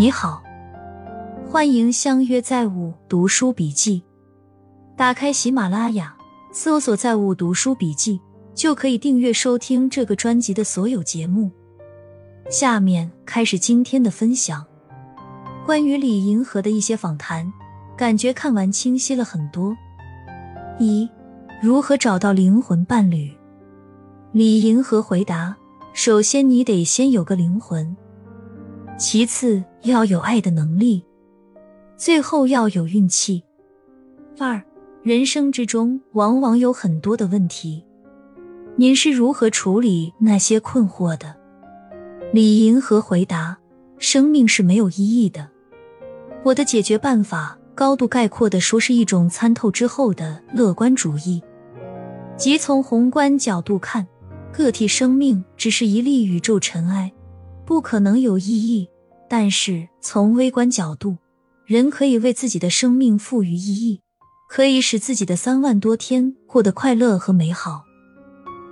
你好，欢迎相约在物读书笔记。打开喜马拉雅，搜索“在物读书笔记”，就可以订阅收听这个专辑的所有节目。下面开始今天的分享，关于李银河的一些访谈，感觉看完清晰了很多。一、如何找到灵魂伴侣？李银河回答：首先，你得先有个灵魂。其次要有爱的能力，最后要有运气。二，人生之中往往有很多的问题，您是如何处理那些困惑的？李银河回答：生命是没有意义的。我的解决办法，高度概括的说，是一种参透之后的乐观主义，即从宏观角度看，个体生命只是一粒宇宙尘埃。不可能有意义，但是从微观角度，人可以为自己的生命赋予意义，可以使自己的三万多天过得快乐和美好，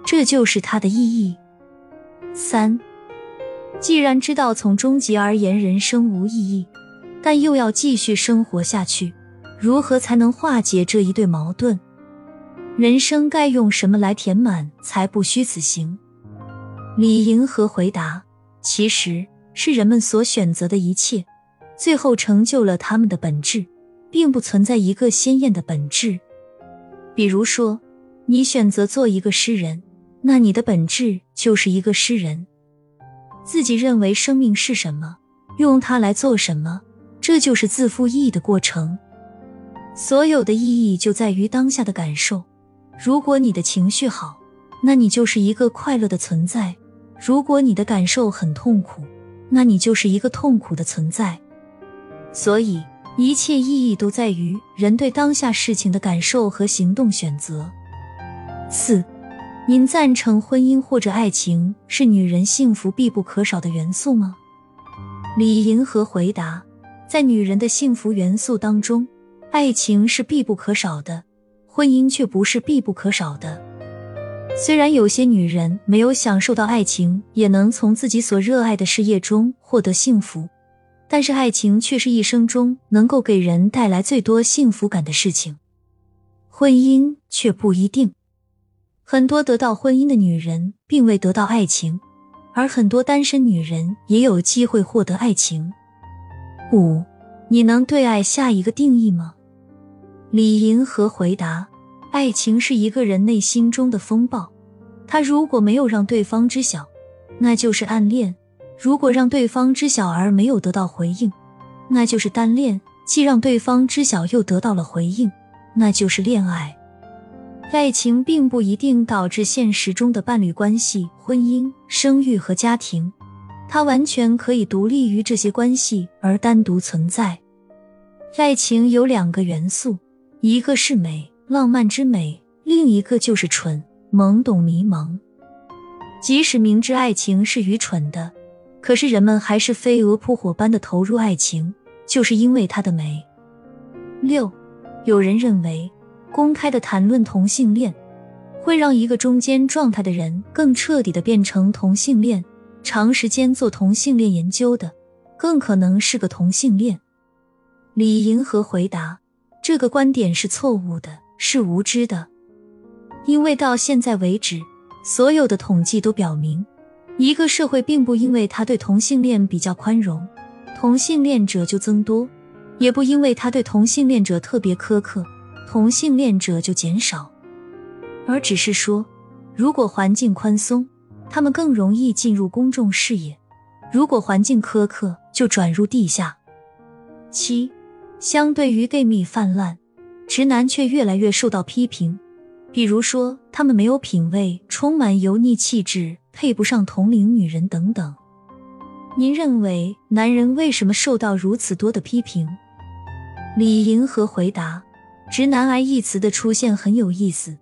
这就是它的意义。三，既然知道从终极而言人生无意义，但又要继续生活下去，如何才能化解这一对矛盾？人生该用什么来填满，才不虚此行？李银河回答。其实是人们所选择的一切，最后成就了他们的本质，并不存在一个鲜艳的本质。比如说，你选择做一个诗人，那你的本质就是一个诗人。自己认为生命是什么，用它来做什么，这就是自负意义的过程。所有的意义就在于当下的感受。如果你的情绪好，那你就是一个快乐的存在。如果你的感受很痛苦，那你就是一个痛苦的存在。所以，一切意义都在于人对当下事情的感受和行动选择。四，您赞成婚姻或者爱情是女人幸福必不可少的元素吗？李银河回答：在女人的幸福元素当中，爱情是必不可少的，婚姻却不是必不可少的。虽然有些女人没有享受到爱情，也能从自己所热爱的事业中获得幸福，但是爱情却是一生中能够给人带来最多幸福感的事情。婚姻却不一定，很多得到婚姻的女人并未得到爱情，而很多单身女人也有机会获得爱情。五，你能对爱下一个定义吗？李银河回答。爱情是一个人内心中的风暴，他如果没有让对方知晓，那就是暗恋；如果让对方知晓而没有得到回应，那就是单恋；既让对方知晓又得到了回应，那就是恋爱。爱情并不一定导致现实中的伴侣关系、婚姻、生育和家庭，它完全可以独立于这些关系而单独存在。爱情有两个元素，一个是美。浪漫之美，另一个就是蠢、懵懂、迷茫。即使明知爱情是愚蠢的，可是人们还是飞蛾扑火般的投入爱情，就是因为它的美。六，有人认为，公开的谈论同性恋，会让一个中间状态的人更彻底的变成同性恋。长时间做同性恋研究的，更可能是个同性恋。李银河回答：这个观点是错误的。是无知的，因为到现在为止，所有的统计都表明，一个社会并不因为他对同性恋比较宽容，同性恋者就增多；也不因为他对同性恋者特别苛刻，同性恋者就减少。而只是说，如果环境宽松，他们更容易进入公众视野；如果环境苛刻，就转入地下。七，相对于 gay 蜜泛滥。直男却越来越受到批评，比如说他们没有品味，充满油腻气质，配不上同龄女人等等。您认为男人为什么受到如此多的批评？李银河回答：“直男癌一词的出现很有意思，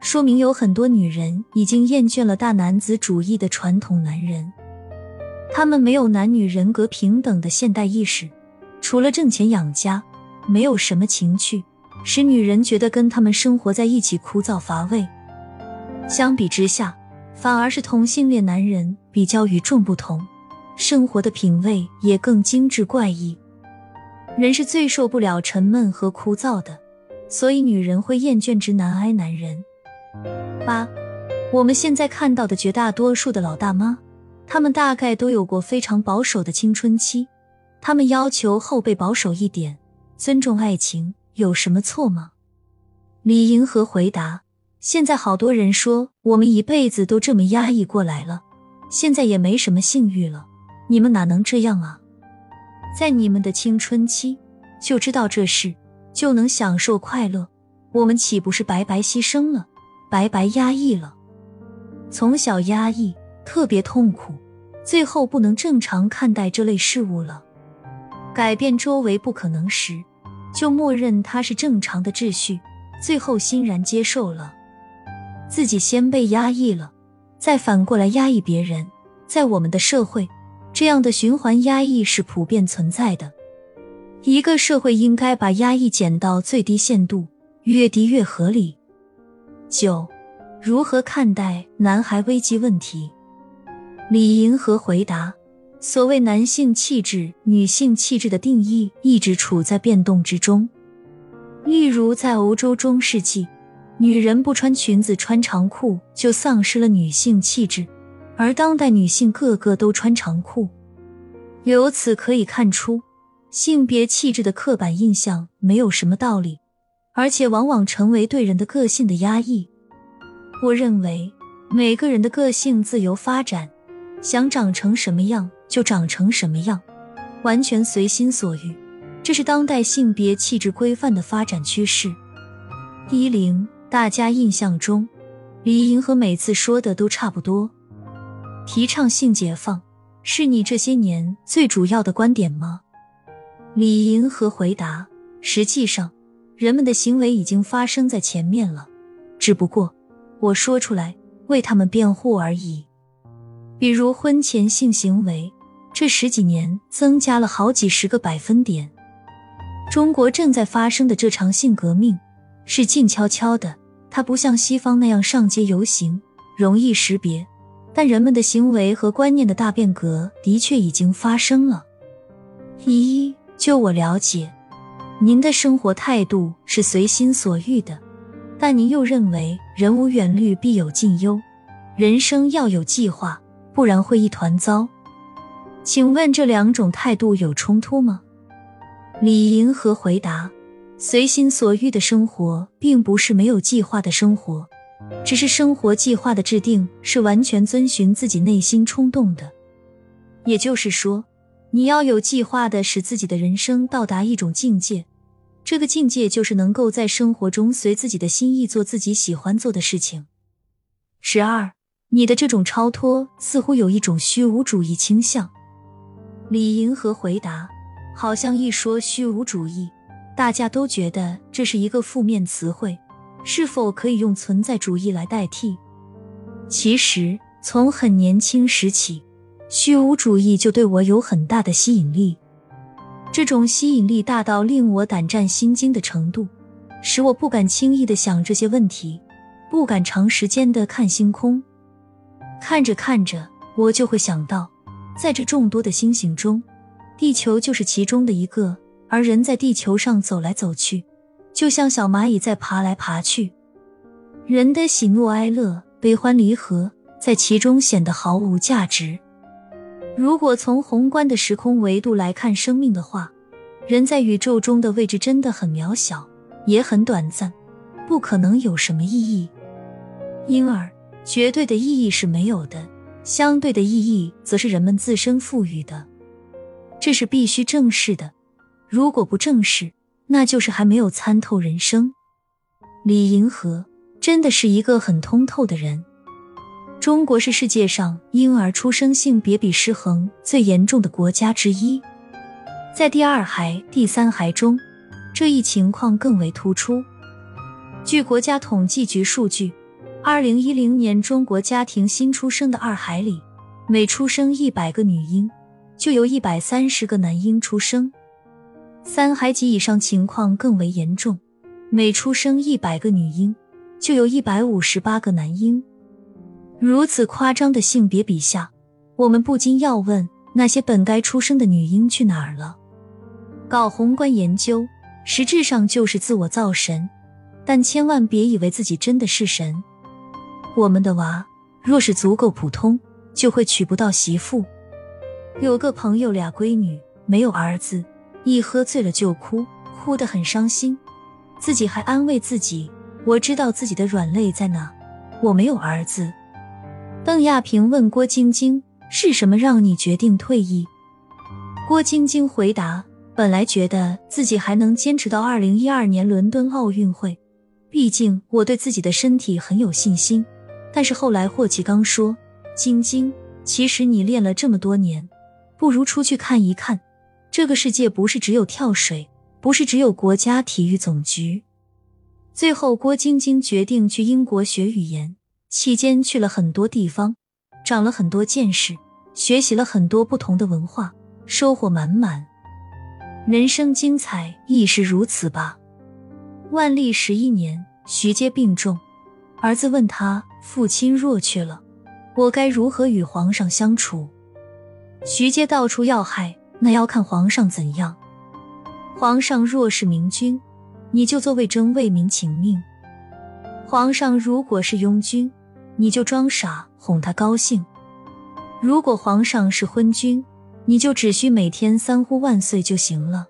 说明有很多女人已经厌倦了大男子主义的传统男人，他们没有男女人格平等的现代意识，除了挣钱养家，没有什么情趣。”使女人觉得跟他们生活在一起枯燥乏味。相比之下，反而是同性恋男人比较与众不同，生活的品味也更精致怪异。人是最受不了沉闷和枯燥的，所以女人会厌倦直男癌男人。八，我们现在看到的绝大多数的老大妈，她们大概都有过非常保守的青春期，她们要求后辈保守一点，尊重爱情，有什么错吗？李银河回答：现在好多人说我们一辈子都这么压抑过来了，现在也没什么性欲了，你们哪能这样啊？在你们的青春期就知道这事，就能享受快乐。我们岂不是白白牺牲了，白白压抑了？从小压抑，特别痛苦，最后不能正常看待这类事物了。改变周围不可能时，就默认它是正常的秩序，最后欣然接受了。自己先被压抑了，再反过来压抑别人，在我们的社会。这样的循环压抑是普遍存在的。一个社会应该把压抑减到最低限度，越低越合理。九，如何看待男孩危机问题？李银河回答：所谓男性气质、女性气质的定义一直处在变动之中。例如，在欧洲中世纪，女人不穿裙子、穿长裤就丧失了女性气质。而当代女性个个都穿长裤，由此可以看出，性别气质的刻板印象没有什么道理，而且往往成为对人的个性的压抑。我认为每个人的个性自由发展，想长成什么样就长成什么样，完全随心所欲，这是当代性别气质规范的发展趋势。一零，大家印象中，李银河每次说的都差不多。提倡性解放是你这些年最主要的观点吗？李银河回答：实际上，人们的行为已经发生在前面了，只不过我说出来为他们辩护而已。比如婚前性行为，这十几年增加了好几十个百分点。中国正在发生的这场性革命是静悄悄的，它不像西方那样上街游行，容易识别。但人们的行为和观念的大变革的确已经发生了。一，就我了解，您的生活态度是随心所欲的，但您又认为人无远虑必有近忧，人生要有计划，不然会一团糟。请问这两种态度有冲突吗？李银河回答：随心所欲的生活，并不是没有计划的生活。只是生活计划的制定是完全遵循自己内心冲动的，也就是说，你要有计划的使自己的人生到达一种境界，这个境界就是能够在生活中随自己的心意做自己喜欢做的事情。十二，你的这种超脱似乎有一种虚无主义倾向。李银河回答：好像一说虚无主义，大家都觉得这是一个负面词汇。是否可以用存在主义来代替？其实从很年轻时起，虚无主义就对我有很大的吸引力。这种吸引力大到令我胆战心惊的程度，使我不敢轻易的想这些问题，不敢长时间的看星空。看着看着，我就会想到，在这众多的星星中，地球就是其中的一个，而人在地球上走来走去。就像小蚂蚁在爬来爬去，人的喜怒哀乐、悲欢离合，在其中显得毫无价值。如果从宏观的时空维度来看生命的话，人在宇宙中的位置真的很渺小，也很短暂，不可能有什么意义。因而，绝对的意义是没有的，相对的意义则是人们自身赋予的，这是必须正视的。如果不正视，那就是还没有参透人生。李银河真的是一个很通透的人。中国是世界上婴儿出生性别比失衡最严重的国家之一，在第二孩、第三孩中，这一情况更为突出。据国家统计局数据，二零一零年中国家庭新出生的二孩里，每出生一百个女婴，就有一百三十个男婴出生。三孩及以上情况更为严重，每出生一百个女婴，就有一百五十八个男婴。如此夸张的性别比下，我们不禁要问：那些本该出生的女婴去哪儿了？搞宏观研究，实质上就是自我造神，但千万别以为自己真的是神。我们的娃若是足够普通，就会娶不到媳妇。有个朋友俩闺女没有儿子，一喝醉了就哭，哭得很伤心，自己还安慰自己：“我知道自己的软肋在哪，我没有儿子。”邓亚萍问郭晶晶：“是什么让你决定退役？”郭晶晶回答。本来觉得自己还能坚持到二零一二年伦敦奥运会，毕竟我对自己的身体很有信心。但是后来霍启刚说：“晶晶，其实你练了这么多年，不如出去看一看。这个世界不是只有跳水，不是只有国家体育总局。”最后，郭晶晶决定去英国学语言，期间去了很多地方，长了很多见识，学习了很多不同的文化，收获满满。人生精彩亦是如此吧。万历十一年，徐阶病重，儿子问他：“父亲若去了，我该如何与皇上相处？”徐阶道出要害：“那要看皇上怎样。皇上若是明君，你就做魏征为民请命；皇上如果是庸君，你就装傻哄他高兴；如果皇上是昏君，你就只需每天三呼万岁就行了。